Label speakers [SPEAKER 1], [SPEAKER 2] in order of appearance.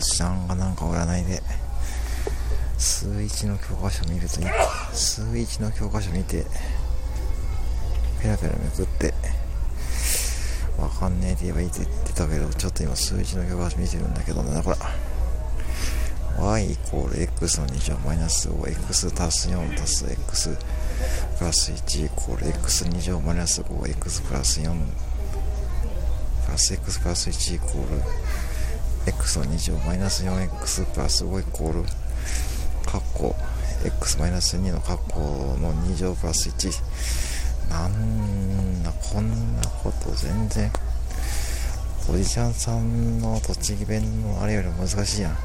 [SPEAKER 1] おじちゃんがなんか占いで。数一の教科書見るといい数一の教科書見てペラペラめくってわかんねえって言えばいいって言ってたけどちょっと今数一の教科書見てるんだけどなんだこれ。y イコール x の2乗マイナス 5x 足す4足す x プラス1イコール x2 乗マイナス 5x プラス4プラス x プラス1イコール x の2乗マイナス 4x プラス5イコール。カッコ x マイナス2のカッコの2乗プラス1なんだこんなこと全然。おじちゃんさんの栃木弁のあれより難しいやん。